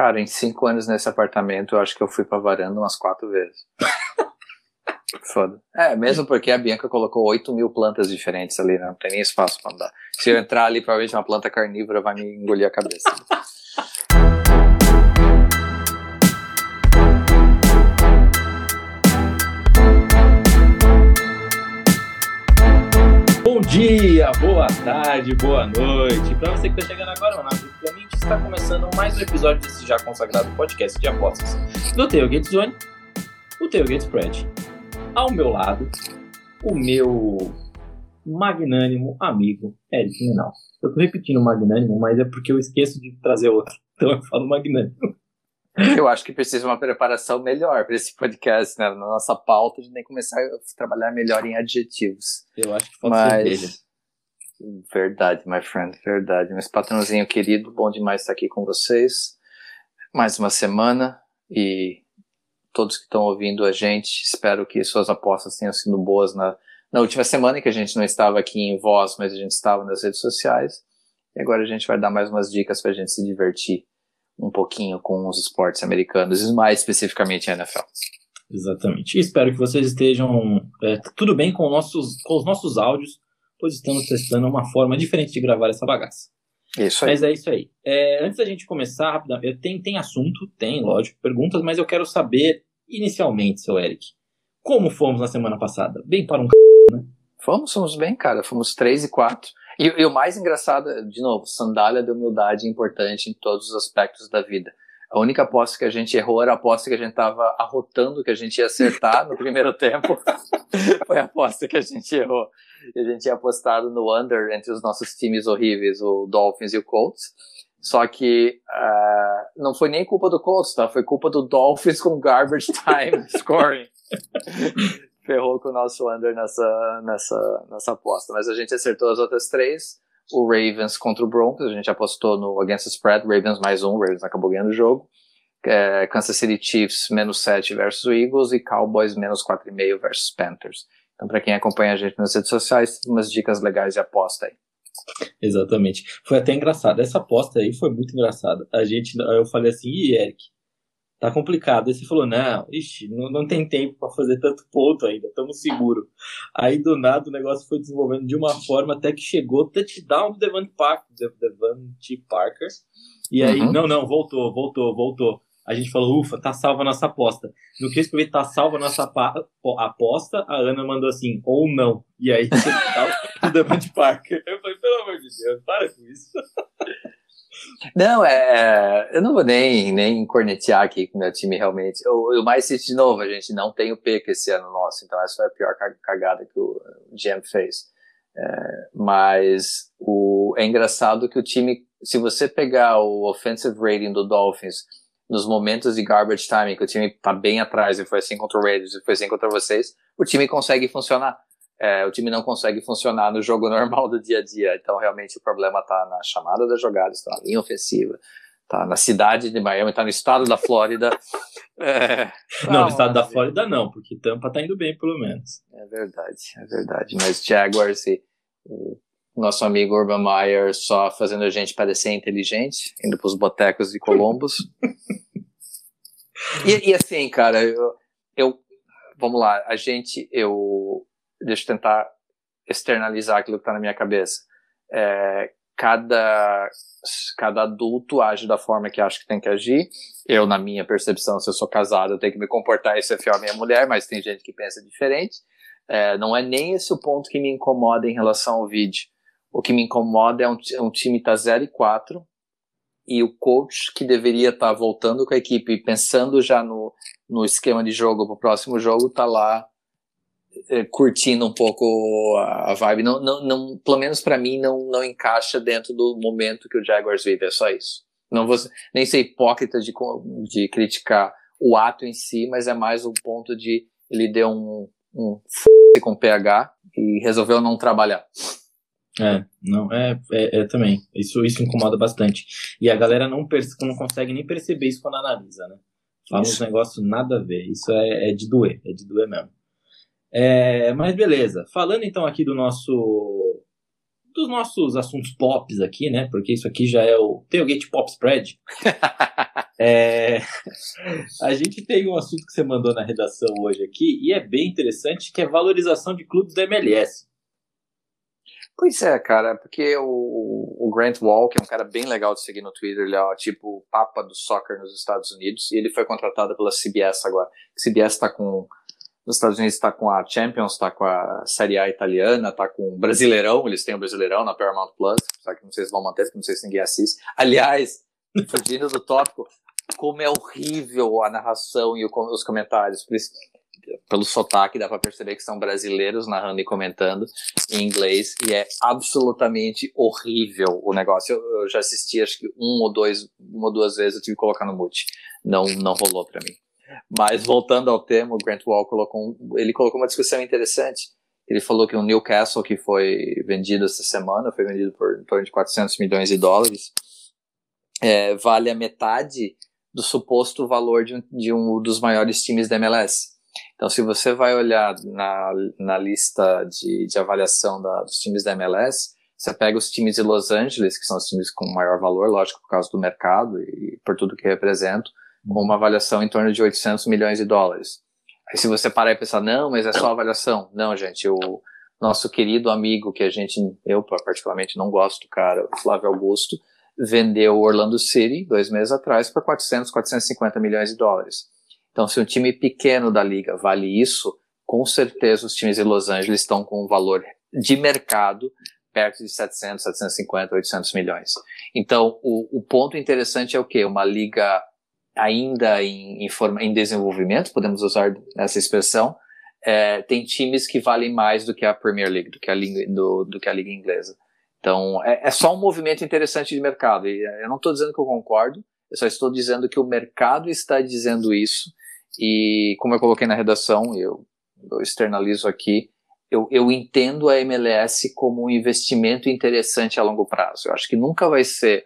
Cara, em cinco anos nesse apartamento, eu acho que eu fui pra varanda umas quatro vezes. Foda. É, mesmo porque a Bianca colocou 8 mil plantas diferentes ali, né? Não tem nem espaço pra andar. Se eu entrar ali, provavelmente uma planta carnívora vai me engolir a cabeça. Bom dia, boa tarde, boa noite. Para você que está chegando agora não, simplesmente está começando mais um episódio desse já consagrado podcast de apostas do Tailgate Zone, o Tailgate Spread. Ao meu lado, o meu magnânimo amigo Eric Menal. Eu tô repetindo magnânimo, mas é porque eu esqueço de trazer outro. Então eu falo magnânimo. Eu acho que precisa uma preparação melhor para esse podcast, né? Na nossa pauta, de nem começar a trabalhar melhor em adjetivos. Eu acho que falta Mas... cerveja. Verdade, my friend, verdade. Mas patrãozinho querido, bom demais estar aqui com vocês. Mais uma semana e todos que estão ouvindo a gente, espero que suas apostas tenham sido boas na, na última semana, que a gente não estava aqui em voz, mas a gente estava nas redes sociais. E agora a gente vai dar mais umas dicas para a gente se divertir um pouquinho com os esportes americanos, e mais especificamente a NFL. Exatamente. Espero que vocês estejam é, tudo bem com, nossos, com os nossos áudios, pois estamos testando uma forma diferente de gravar essa bagaça. Isso aí. Mas é isso aí. É, antes da gente começar, rapidamente, tem, tem assunto, tem, lógico, perguntas, mas eu quero saber, inicialmente, seu Eric, como fomos na semana passada? Bem para um c... né? Fomos, fomos bem, cara. Fomos 3 e 4. E, e, o mais engraçado, de novo, sandália de humildade importante em todos os aspectos da vida. A única aposta que a gente errou era a aposta que a gente estava arrotando que a gente ia acertar no primeiro tempo. Foi a aposta que a gente errou. E a gente tinha apostado no under entre os nossos times horríveis, o Dolphins e o Colts. Só que uh, não foi nem culpa do Colts, tá? Foi culpa do Dolphins com garbage time scoring. Ferrou com o nosso under nessa, nessa, nessa aposta. Mas a gente acertou as outras três. O Ravens contra o Broncos, a gente apostou no Against the Spread, Ravens mais um, Ravens acabou ganhando o jogo. É, Kansas City Chiefs menos 7 versus Eagles e Cowboys menos 4,5 versus Panthers. Então, para quem acompanha a gente nas redes sociais, umas dicas legais de aposta aí. Exatamente. Foi até engraçado. Essa aposta aí foi muito engraçada. A gente, eu falei assim, e Eric, tá complicado. Aí você falou, não, ixi, não, não tem tempo para fazer tanto ponto ainda, estamos seguros. Aí do nada o negócio foi desenvolvendo de uma forma até que chegou touchdown do Devante Parker, Devante Parker. E aí, Uhum. não, não, voltou, voltou, voltou. A gente falou, ufa, tá salva a nossa aposta. No que eu escrevi tá salva a nossa aposta, a Ana mandou assim, ou não. E aí, touchdown do Devante Parker. Eu falei, pelo amor de Deus, para com isso. Não, é, eu não vou nem, nem cornetear aqui com o meu time realmente. O, o mais cito de novo, a gente não tem o pico esse ano nosso, então essa foi a pior ca- cagada que o GM fez. É, mas o, é engraçado que o time, se você pegar o offensive rating do Dolphins nos momentos de garbage time, que o time tá bem atrás, e foi assim contra o Raiders, e foi assim contra vocês, o time consegue funcionar. É, o time não consegue funcionar no jogo normal do dia a dia. Então, realmente, o problema tá na chamada das jogadas, tá na linha ofensiva, tá na cidade de Miami, tá no estado da Flórida. É, Não, tá no estado da Flórida não, porque Tampa tá indo bem, pelo menos. É verdade, é verdade. Mas Jaguars e o nosso amigo Urban Meyer só fazendo a gente parecer inteligente, indo pros botecos de Columbus. e, e assim, cara, eu, eu- Vamos lá, a gente. Eu. Deixa eu tentar externalizar aquilo que tá na minha cabeça. É, cada, cada adulto age da forma que acha que tem que agir. Eu, na minha percepção, se eu sou casado, eu tenho que me comportar e ser fiel à minha mulher, mas tem gente que pensa diferente. É, não é nem esse o ponto que me incomoda em relação ao vídeo. O que me incomoda é um, um time estar 0 e 4 e o coach que deveria estar voltando com a equipe pensando já no, no esquema de jogo para o próximo jogo, tá lá é, curtindo um pouco a, a vibe. Não, não, não, pelo menos para mim, não, não encaixa dentro do momento que o Jaguars vive. É só isso. Não vou nem ser hipócrita de, de criticar o ato em si, mas é mais o ponto de ele deu um, um f com PH e resolveu não trabalhar. É, não, é, é, é também. Isso, isso incomoda bastante. E a galera não, não consegue nem perceber isso quando analisa, né? Fala uns negócios nada a ver. Isso é, é de doer, é de doer mesmo. É, mas beleza. Falando então aqui do nosso. Dos nossos assuntos pops aqui, né? Porque isso aqui já é o Tailgate Pop Spread. É... A gente tem um assunto que você mandou na redação hoje aqui, e é bem interessante, que é valorização de clubes da MLS. Pois é, cara, porque o, o Grant Wall, que é um cara bem legal de seguir no Twitter, ele é tipo o papa do soccer nos Estados Unidos, e ele foi contratado pela CBS agora. CBS está com nos Estados Unidos está com a Champions, está com a Série A italiana, está com o Brasileirão, eles têm o Brasileirão na Paramount Plus, só que não sei se vão manter, porque não sei se ninguém assiste. Aliás, fugindo do tópico, como é horrível a narração e os comentários, por isso, pelo sotaque dá para perceber que são brasileiros narrando e comentando em inglês e é absolutamente horrível o negócio. Eu, eu já assisti acho que um ou dois, uma ou duas vezes eu tive que colocar no mute, não não rolou para mim. Mas voltando ao tema, o Grant Wall colocou, ele colocou uma discussão interessante. Ele falou que o Newcastle, que foi vendido essa semana, foi vendido por em torno de 400 milhões de dólares, é, vale a metade do suposto valor de um, de um dos maiores times da MLS. Então, se você vai olhar na, na lista de, de avaliação da, dos times da MLS, você pega os times de Los Angeles, que são os times com maior valor, lógico, por causa do mercado e por tudo que representam, com uma avaliação em torno de 800 milhões de dólares. Aí se você parar e pensar, não, mas é só avaliação. Não, gente, o nosso querido amigo, que a gente, eu particularmente não gosto do cara, o Flávio Augusto, vendeu o Orlando City dois meses atrás por 400, 450 milhões de dólares. Então, se um time pequeno da liga vale isso, com certeza os times de Los Angeles estão com um valor de mercado perto de 700, 750, 800 milhões. Então, o, o ponto interessante é o quê? Uma liga ainda em, em, forma, em desenvolvimento, podemos usar essa expressão, é, tem times que valem mais do que a Premier League, do que a, liga, do, do que a liga inglesa. Então, é, é, só um movimento interessante de mercado. E eu não estou dizendo que eu concordo, eu só estou dizendo que o mercado está dizendo isso. E, como eu coloquei na redação, eu, eu externalizo aqui, eu, eu entendo a MLS como um investimento interessante a longo prazo. Eu acho que nunca vai ser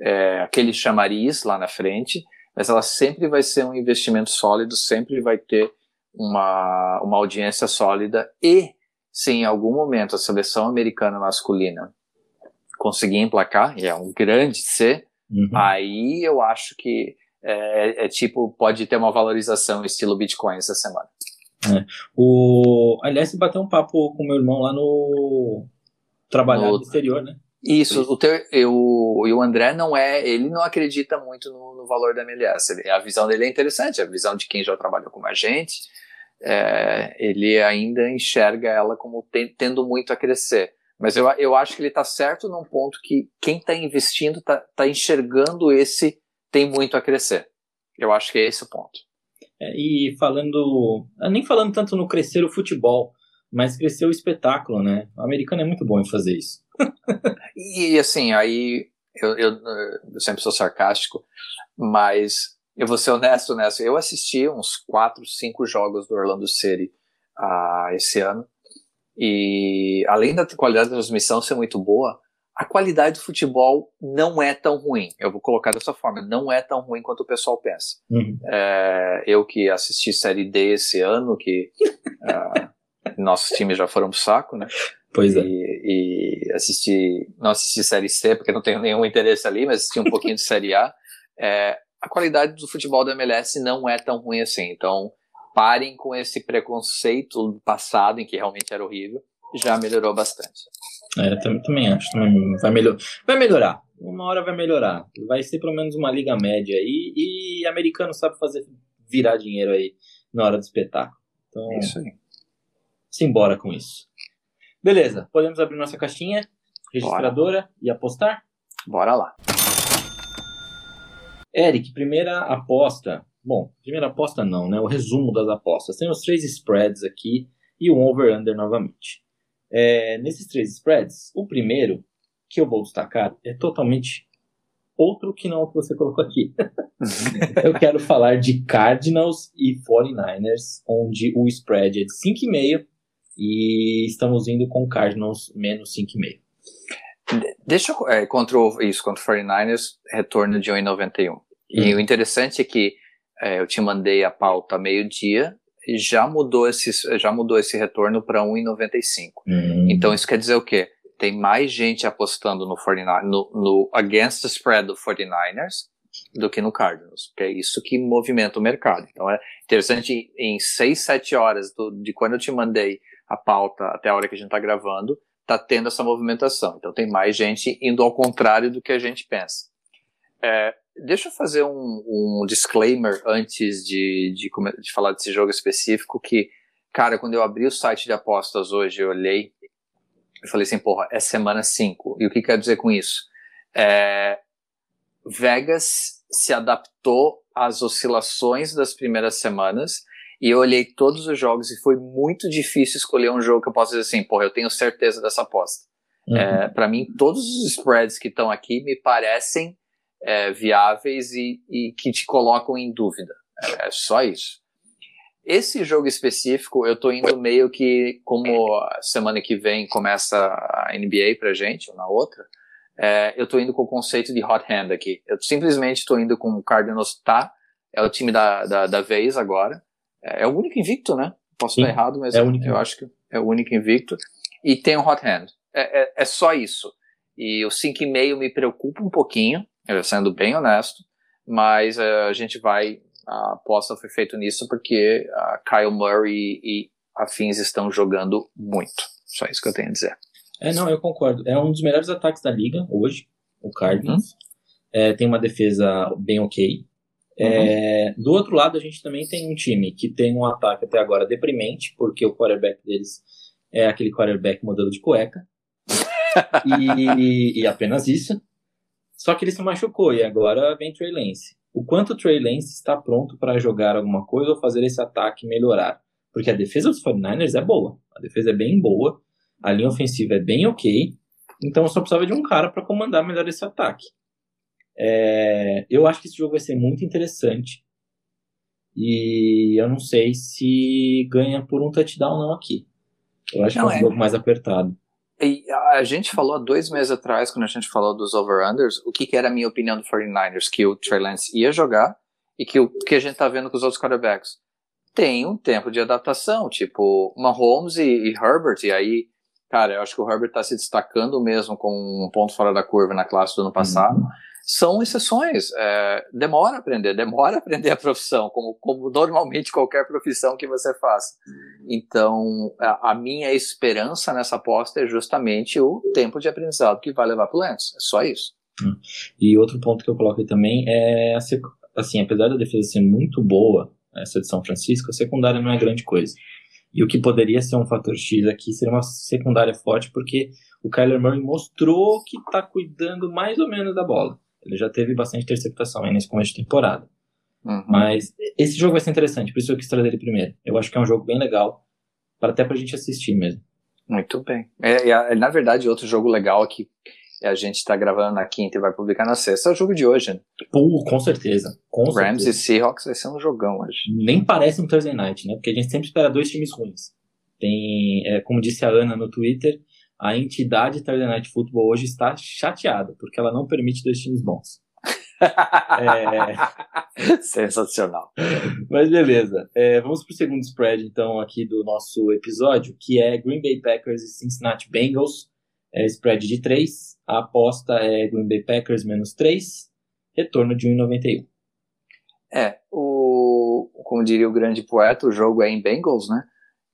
é, aquele chamariz lá na frente, mas ela sempre vai ser um investimento sólido, sempre vai ter uma, uma audiência sólida e se em algum momento a seleção americana masculina conseguir emplacar, e é um grande C, uhum. aí eu acho que é, é, tipo, pode ter uma valorização estilo Bitcoin essa semana. É. O, aliás, bateu um papo com meu irmão lá no trabalhar no, no exterior, né? Isso, o, teu, eu, o André não é, ele não acredita muito no, no valor da MLS. Ele, a visão dele é interessante, a visão de quem já trabalhou com a gente, é, ele ainda enxerga ela como tem, tendo muito a crescer. Mas eu, eu acho que ele está certo num ponto que quem está investindo está tá enxergando esse tem muito a crescer. Eu acho que é esse o ponto. É, e falando, nem falando tanto no crescer o futebol, mas crescer o espetáculo, né? O americano é muito bom em fazer isso. e assim, aí eu, eu, eu, sempre sou sarcástico, mas eu vou ser honesto nessa. Eu assisti uns 4, 5 jogos do Orlando City uh, esse ano, e além da qualidade da transmissão ser muito boa, a qualidade do futebol não é tão ruim. Eu vou colocar dessa forma, não é tão ruim quanto o pessoal pensa. Uhum. É, eu que assisti Série D esse ano, que uh, nossos times já foram pro saco, né? Pois é. E, e assisti, não assisti Série C, porque não tenho nenhum interesse ali, mas assisti um pouquinho de Série A. É, a qualidade do futebol da MLS não é tão ruim assim. Então, parem com esse preconceito do passado, em que realmente era horrível. Já melhorou bastante. É, também, também acho. Também vai, melhor, vai melhorar. Uma hora vai melhorar. Vai ser pelo menos uma liga média aí. E americano sabe fazer virar dinheiro aí na hora do espetáculo. Então, é isso aí. Simbora com isso. Beleza, podemos abrir nossa caixinha registradora Bora. e apostar? Bora lá. Eric, primeira aposta. Bom, primeira aposta não, né? O resumo das apostas. Tem os três spreads aqui e o over-under novamente. É, nesses três spreads, o primeiro que eu vou destacar é totalmente outro que não o que você colocou aqui. eu quero falar de Cardinals e 49ers, onde o spread é de 5,5 e estamos indo com Cardinals menos 5,5. Deixa eu, é, contra o, isso, contra o 49ers, retorno de 1,91. Hum. E o interessante é que é, eu te mandei a pauta meio-dia já mudou esse, já mudou esse retorno para 1,95. Hum. Então isso quer dizer o quê? Tem mais gente apostando no 49 no, no against the spread do 49ers do que no Cardinals, porque é isso que movimenta o mercado. Então é interessante, em 6, 7 horas do, de quando eu te mandei a pauta até a hora que a gente está gravando, tá tendo essa movimentação. Então tem mais gente indo ao contrário do que a gente pensa. É, deixa eu fazer um, um disclaimer antes de, de, de, falar desse jogo específico, que, cara, quando eu abri o site de apostas hoje, eu olhei, eu falei assim, porra, é semana 5. E o que quer dizer com isso? É, Vegas se adaptou às oscilações das primeiras semanas e eu olhei todos os jogos e foi muito difícil escolher um jogo que eu possa dizer assim, porra, eu tenho certeza dessa aposta. Uhum. É, para mim, todos os spreads que estão aqui me parecem é, viáveis e, e, que te colocam em dúvida. É, é, só isso. Esse jogo específico, eu tô indo meio que, como semana que vem começa a NBA pra gente, ou na outra, é, eu tô indo com o conceito de hot hand aqui. Eu simplesmente tô indo com o Cardinals tá, é o time da, da, da vez agora. É, é, o único invicto, né? Posso Sim, estar errado, mas é eu, eu acho que é o único invicto. E tem o hot hand. É, é, é só isso. E o 5,5 me preocupa um pouquinho, sendo bem honesto, mas uh, a gente vai. A aposta foi feita nisso porque a Kyle Murray e afins estão jogando muito. Só isso que eu tenho a dizer. É, não, eu concordo. É um dos melhores ataques da liga hoje, o Cardinals. Uhum. É, tem uma defesa bem ok. É, uhum. do outro lado, a gente também tem um time que tem um ataque até agora deprimente, porque o quarterback deles é aquele quarterback modelo de cueca. e, e, apenas isso. Só que ele se machucou e agora vem Trey Lance. O quanto o Trey Lance está pronto para jogar alguma coisa ou fazer esse ataque melhorar? Porque a defesa dos 49ers é boa. A defesa é bem boa. A linha ofensiva é bem ok. Então só precisava de um cara para comandar melhor esse ataque. É, eu acho que esse jogo vai ser muito interessante. E eu não sei se ganha por um touchdown não aqui. Eu acho não, que é um é. jogo mais apertado. E a gente falou há dois meses atrás, quando a gente falou dos over-unders, o que, que, era a minha opinião do 49ers? Que o Trey Lance ia jogar e que o que a gente tá vendo com os outros quarterbacks. Tem um tempo de adaptação, tipo Mahomes e, e Herbert, e aí, cara, eu acho que o Herbert tá se destacando mesmo com um ponto fora da curva na classe do ano passado. Uhum são exceções. É, demora a aprender, demora a aprender a profissão, como, como normalmente qualquer profissão que você faça. Então, a, a, minha esperança nessa aposta é justamente o tempo de aprendizado que vai levar para o Lance. É só isso. Hum. E outro ponto que eu coloco aí também é, assim, apesar da defesa ser muito boa, essa de São Francisco, a secundária não é grande coisa. E o que poderia ser um fator X aqui seria uma secundária forte, porque o Kyler Murray mostrou que está cuidando mais ou menos da bola. Ele já teve bastante interceptação aí nesse começo de temporada. Uhum. Mas esse jogo vai ser interessante, por isso eu quis trazer ele primeiro. Eu acho que é um jogo bem legal, para até pra gente assistir mesmo. Muito bem. É, é, na verdade, outro jogo legal que a gente está gravando na quinta e vai publicar na sexta é o jogo de hoje. Né? Pô, com certeza. Com Rams certeza. e Seahawks vai ser um jogão hoje. Nem parece um Thursday Night, né? Porque a gente sempre espera dois times ruins. Tem, é, como disse a Ana no Twitter, a entidade Thursday Night Football hoje está chateada, porque ela não permite dois times bons. é... Sensacional. Mas beleza. É, vamos para o segundo spread, então, aqui do nosso episódio, que é Green Bay Packers e Cincinnati Bengals. É spread de 3. A aposta é Green Bay Packers menos 3. Retorno de 1,91. É, o, como diria o grande poeta, o jogo é em Bengals, né?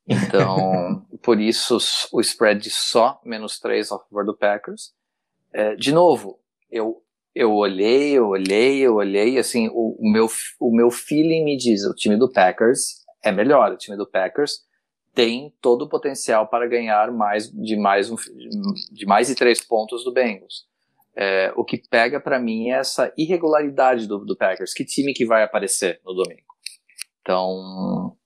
Então, por isso o spread de só menos 3 a favor do Packers. É, de novo, eu, eu olhei, eu olhei, eu olhei, assim, o, o, meu, o meu feeling me diz, o time do Packers é melhor, o time do Packers tem todo o potencial para ganhar mais de mais, um, de mais de três pontos do Bengals. É, o que pega para mim é essa irregularidade do, do Packers. Que time que vai aparecer no domingo? Então,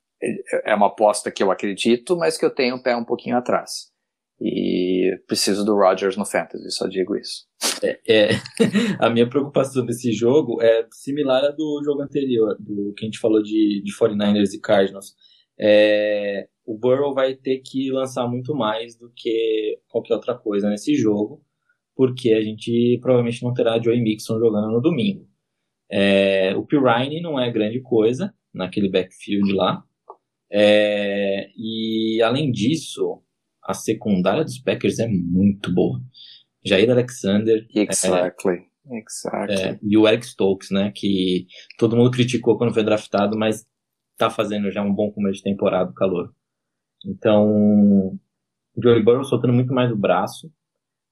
é uma aposta que eu acredito, mas que eu tenho o pé um pouquinho atrás. E preciso do Rodgers no Fantasy, só digo isso. É, é, a minha preocupação desse jogo é similar à do jogo anterior, do que a gente falou de, de 49ers e Cardinals. É, o Burrow vai ter que lançar muito mais do que qualquer outra coisa nesse jogo, porque a gente provavelmente não terá Joey Mixon jogando no domingo. É, o Pirine não é grande coisa naquele backfield lá, é, e além disso, a secundária dos Packers é muito boa. Jair Alexander. Exactly. Exactly. É, e o Eric Stokes, né? Que todo mundo criticou quando foi draftado, mas tá fazendo já um bom começo de temporada, o calor. Então, Joey Burrow soltando muito mais o braço.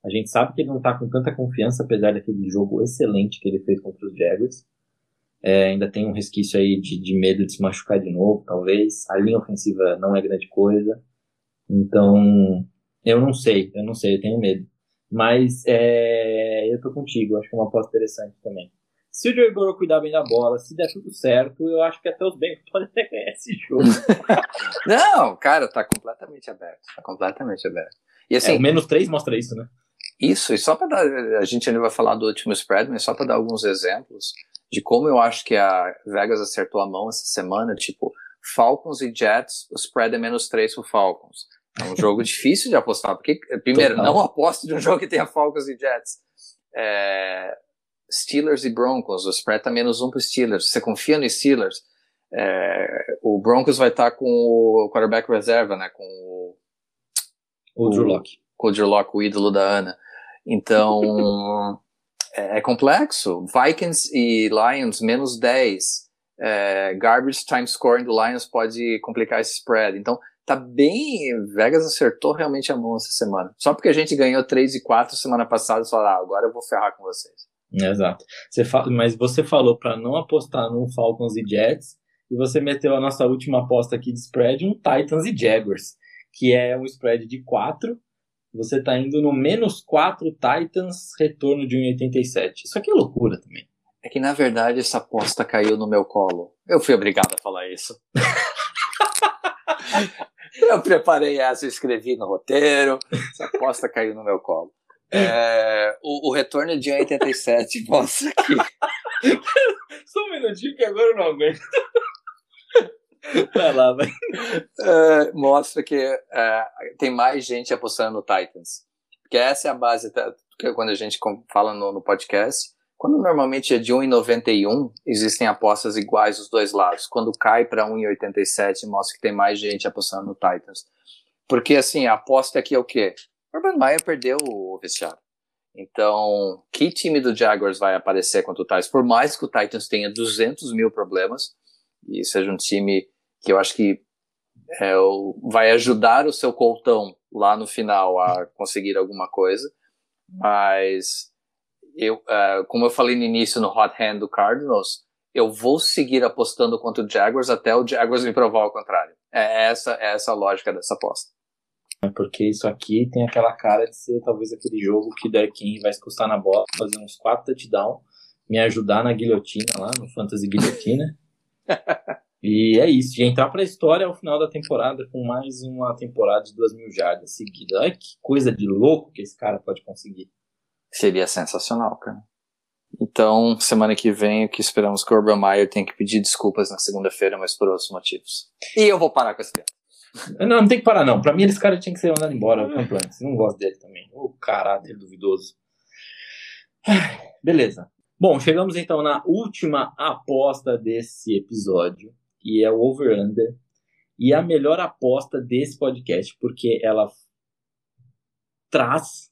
A gente sabe que ele não tá com tanta confiança, apesar daquele jogo excelente que ele fez contra os Jaguars. É, ainda tem um resquício aí de, de medo de se machucar de novo, talvez. A linha ofensiva não é grande coisa. Então, eu não sei, eu não sei, eu tenho medo. Mas é, eu tô contigo, acho que é uma aposta interessante também. Se o Joey Burrow cuidar bem da bola, se der tudo certo, eu acho que até os Bengals podem até ganhar esse jogo. não, cara, tá completamente aberto. Tá completamente aberto. E assim, é, o menos 3 mostra isso, né? Isso, e só para dar, a gente ainda vai falar do último spread, mas só para dar alguns exemplos de como eu acho que a Vegas acertou a mão essa semana, tipo, Falcons e Jets, o spread é menos 3 pro Falcons. É um jogo difícil de apostar, porque, primeiro, Total. não aposto de um jogo que tenha Falcons e Jets. É, Steelers e Broncos, o spread tá menos um pro Steelers. Você confia no Steelers? É, o Broncos vai estar tá com o quarterback reserva, né? Com o. O Drew Locke. Com o Drew Locke, o ídolo da Ana. Então. é, é, complexo. Vikings e Lions, menos 10. É, garbage time scoring do Lions pode complicar esse spread. Então, tá bem. Vegas acertou realmente a mão essa semana. Só porque a gente ganhou 3 e 4 semana passada, fala, ah, agora eu vou ferrar com vocês. Exato. Você fala, mas você falou para não apostar no Falcons e Jets, e você meteu a nossa última aposta aqui de spread, um Titans e Jaguars, que é um spread de 4. Você está indo no menos 4 Titans, retorno de 1,87. Isso aqui é loucura também. É que na verdade essa aposta caiu no meu colo. Eu fui obrigado a falar isso. eu preparei essa, eu escrevi no roteiro. Essa aposta caiu no meu colo. É, o, o, retorno de 1,87 mostra aqui. Só um minutinho que agora eu não aguento. Vai lá, vai. É, mostra que é, tem mais gente apostando no Titans. Porque essa é a base, que quando a gente fala no, no podcast, quando normalmente é de 1,91, existem apostas iguais dos dois lados. Quando cai para 1,87, mostra que tem mais gente apostando no Titans. Porque assim, a aposta aqui é o quê? Urban Meyer perdeu o vestiário. Então, que time do Jaguars vai aparecer contra o Titans? Por mais que o Titans tenha 200 mil problemas, e seja um time que eu acho que é, vai ajudar o seu coltão lá no final a conseguir alguma coisa, mas eu, uh, como eu falei no início no hot hand do Cardinals, eu vou seguir apostando contra o Jaguars até o Jaguars me provar o contrário. É essa, é essa a lógica dessa aposta. É porque isso aqui tem aquela cara de ser talvez aquele jogo que Derek vai se custar na bola, fazer uns 4 touchdowns, me ajudar na guilhotina lá, no Fantasy Guilhotina. e é isso, de entrar pra história ao final da temporada com mais uma temporada de 2 mil jardas seguida. Olha que coisa de louco que esse cara pode conseguir. Seria sensacional, cara. Então, semana que vem, o que esperamos que o Urban Meyer tenha que pedir desculpas na segunda-feira, mas por outros motivos. E eu vou parar com esse piada. Não, não tem que parar, não. Pra mim, esse cara tinha que ser mandado embora o antes. Não gosto dele também. O caráter duvidoso. Beleza. Bom, chegamos então na última aposta desse episódio, e é o over-under. E a melhor aposta desse podcast, porque ela traz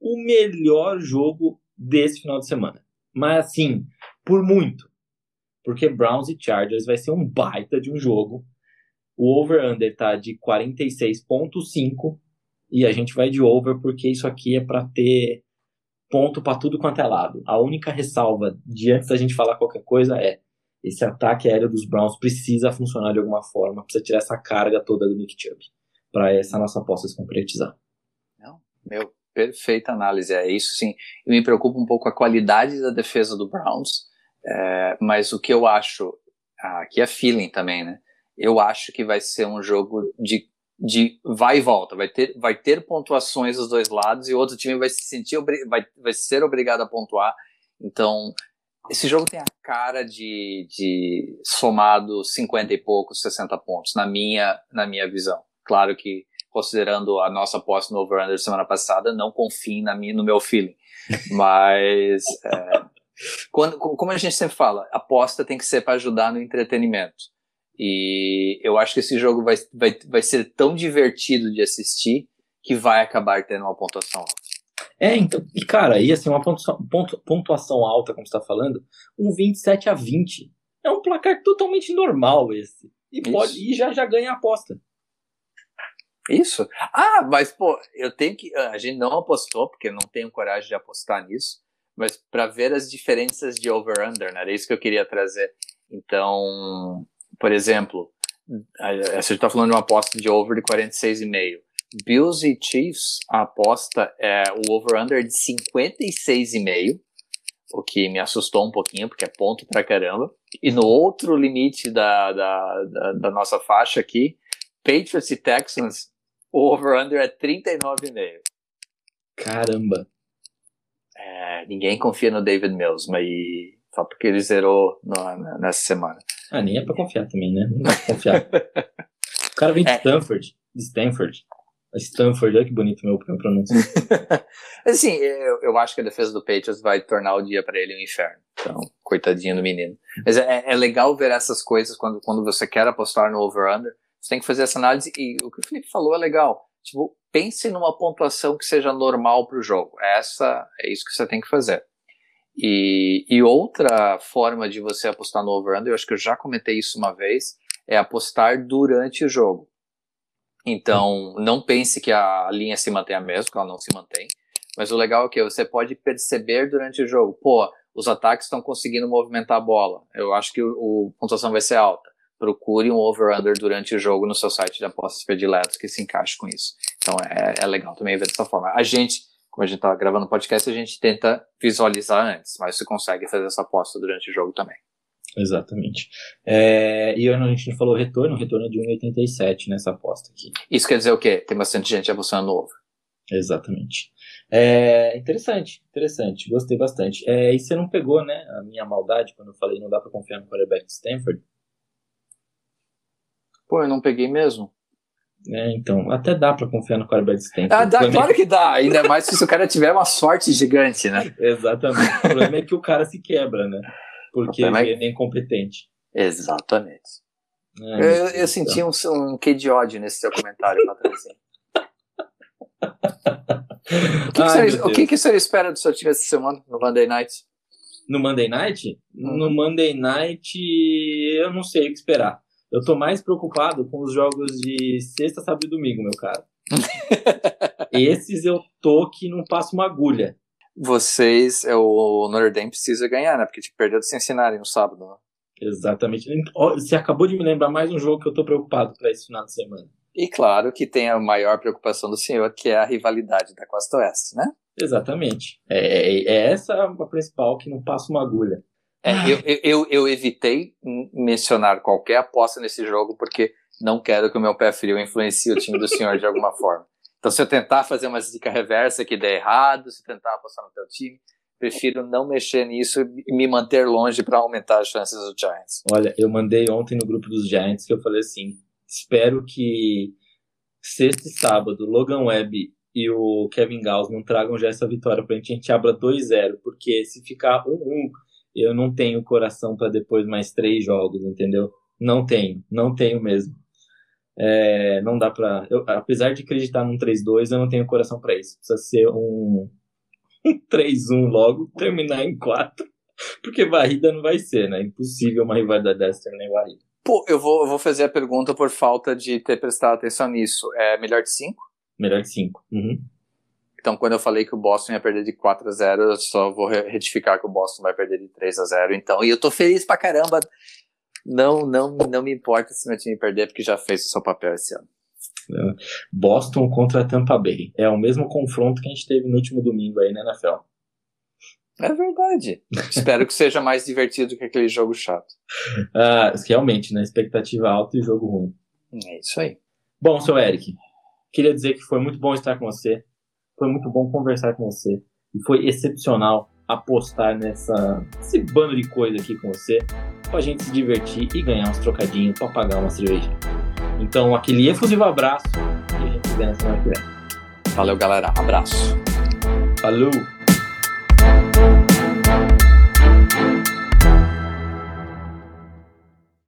o melhor jogo desse final de semana. Mas assim, por muito. Porque Browns e Chargers vai ser um baita de um jogo o over-under tá de 46,5 e a gente vai de over porque isso aqui é para ter ponto para tudo quanto é lado. A única ressalva de antes da gente falar qualquer coisa é esse ataque aéreo dos Browns precisa funcionar de alguma forma, precisa tirar essa carga toda do Nick Chubb para essa nossa aposta se concretizar. Não, meu, perfeita análise. É isso sim. Me preocupo um pouco a qualidade da defesa do Browns, é, mas o que eu acho aqui é feeling também, né? eu acho que vai ser um jogo de, de vai e volta. Vai ter, vai ter pontuações dos dois lados e o outro time vai se sentir vai, vai ser obrigado a pontuar. Então, esse jogo tem a cara de, de somado 50 e poucos, 60 pontos, na minha, na minha visão. Claro que, considerando a nossa aposta no over-under semana passada, não confiem na minha, no meu feeling. Mas, é, quando, como a gente sempre fala, aposta tem que ser para ajudar no entretenimento. E eu acho que esse jogo vai, vai, vai ser tão divertido de assistir que vai acabar tendo uma pontuação alta. É, então, e cara, ia ser uma pontuação, pontuação alta, como você tá falando, um 27 a 20. É um placar totalmente normal esse. E, pode, e já, já ganha a aposta. Isso. Ah, mas pô, eu tenho que. A gente não apostou, porque eu não tenho coragem de apostar nisso, mas para ver as diferenças de over-under, né? Era isso que eu queria trazer. Então, por exemplo, a gente está falando de uma aposta de over de 46,5. Bills e Chiefs, a aposta é o over-under de 56,5, o que me assustou um pouquinho, porque é ponto pra caramba. E no outro limite da, da, da, da nossa faixa aqui, Patriots e Texans, o over-under é 39,5. Caramba! É, ninguém confia no David Mills, mas só porque ele zerou no, nessa semana. Ah, nem é pra confiar também, né? Não é pra confiar. o cara vem de é. Stanford. De Stanford. Stanford, olha que bonito meu pronúncio. assim, eu, eu acho que a defesa do Patriots vai tornar o dia para ele um inferno. Então, coitadinho do menino. Mas é, é, legal ver essas coisas quando, quando você quer apostar no over-under. Você tem que fazer essa análise. E o que o Felipe falou é legal. Tipo, pense numa pontuação que seja normal para o jogo. Essa é isso que você tem que fazer. E, e outra forma de você apostar no over-under, eu acho que eu já comentei isso uma vez, é apostar durante o jogo. Então, não pense que a linha se mantém a mesma, que ela não se mantém. Mas o legal é que você pode perceber durante o jogo, pô, os ataques estão conseguindo movimentar a bola. Eu acho que o, a pontuação vai ser alta. Procure um over-under durante o jogo no seu site de apostas prediletos que se encaixe com isso. Então é, é legal também ver dessa forma. A gente, como a gente está gravando podcast, a gente tenta visualizar antes, mas você consegue fazer essa aposta durante o jogo também. Exatamente. É, e a gente falou retorno, retorno é de 1,87 nessa aposta aqui. Isso quer dizer o quê? Tem bastante gente apostando no over. Exatamente. É, interessante, interessante. Gostei bastante. É, e você não pegou, né, a minha maldade quando eu falei não dá para confiar no quarterback de Stanford? Pô, eu não peguei mesmo. É, então, até dá para confiar no quarterback de Stanford. Ah, dá, claro que dá. Ainda mais se o cara tiver uma sorte gigante, né? Exatamente. O problema é que o cara se quebra, né? Porque ele é incompetente. Exatamente. Ai, eu, eu senti um, um quê de ódio nesse seu comentário, Patricinho. o que, Ai, que, você, o que, que você espera do seu time essa semana no Monday Night? No Monday Night? Hum. No Monday Night, eu não sei o que esperar. Eu tô mais preocupado com os jogos de sexta, sábado e domingo, meu cara. Esses eu tô que não passo uma agulha vocês, é, o Notre Dame precisa ganhar, né? Porque te perdeu do Cincinnati no sábado, né? Exatamente. Você acabou de me lembrar mais um jogo que eu tô preocupado para esse final de semana. E claro que tem a maior preocupação do senhor, que é a rivalidade da Costa Oeste, né? Exatamente. É, é, é essa a principal que não passa uma agulha. É, eu, eu, eu evitei mencionar qualquer aposta nesse jogo porque não quero que o meu pé frio influencie o time do senhor de alguma forma. Então, se eu tentar fazer uma zica reversa que der errado, se tentar apostar no teu time, prefiro não mexer nisso e me manter longe para aumentar as chances dos Giants. Olha, eu mandei ontem no grupo dos Giants que eu falei assim: espero que sexta e sábado, Logan Webb e o Kevin Gauss não tragam já essa vitória para a gente abra 2-0, porque se ficar 1-1, eu não tenho coração para depois mais três jogos, entendeu? Não tenho, não tenho mesmo. É, não dá pra. Eu, apesar de acreditar num 3-2, eu não tenho coração para isso. Precisa ser um, um 3-1 logo, terminar em 4. Porque varrida não vai ser, né? Impossível uma rivalidade dessa terminar em varrida. Pô, eu vou, eu vou fazer a pergunta por falta de ter prestado atenção nisso. É melhor de 5? Melhor de 5. Uhum. Então, quando eu falei que o Boston ia perder de 4 a 0, eu só vou retificar que o Boston vai perder de 3 a 0. Então, e eu tô feliz pra caramba não, não, não me importa se meu time perder, porque já fez o seu papel esse ano. É. Boston contra Tampa Bay. É o mesmo confronto que a gente teve no último domingo aí na NFL. É verdade. Espero que seja mais divertido que aquele jogo chato. Ah, realmente, né? Expectativa alta e jogo ruim. É isso aí. Bom, seu Eric, queria dizer que foi muito bom estar com você. Foi muito bom conversar com você. E foi excepcional apostar nessa, nesse bando de coisa aqui com você pra gente se divertir e ganhar uns trocadinhos pra pagar uma cerveja. Então, aquele efusivo abraço e a gente se vê na semana que vem. Valeu, galera. Abraço. Falou!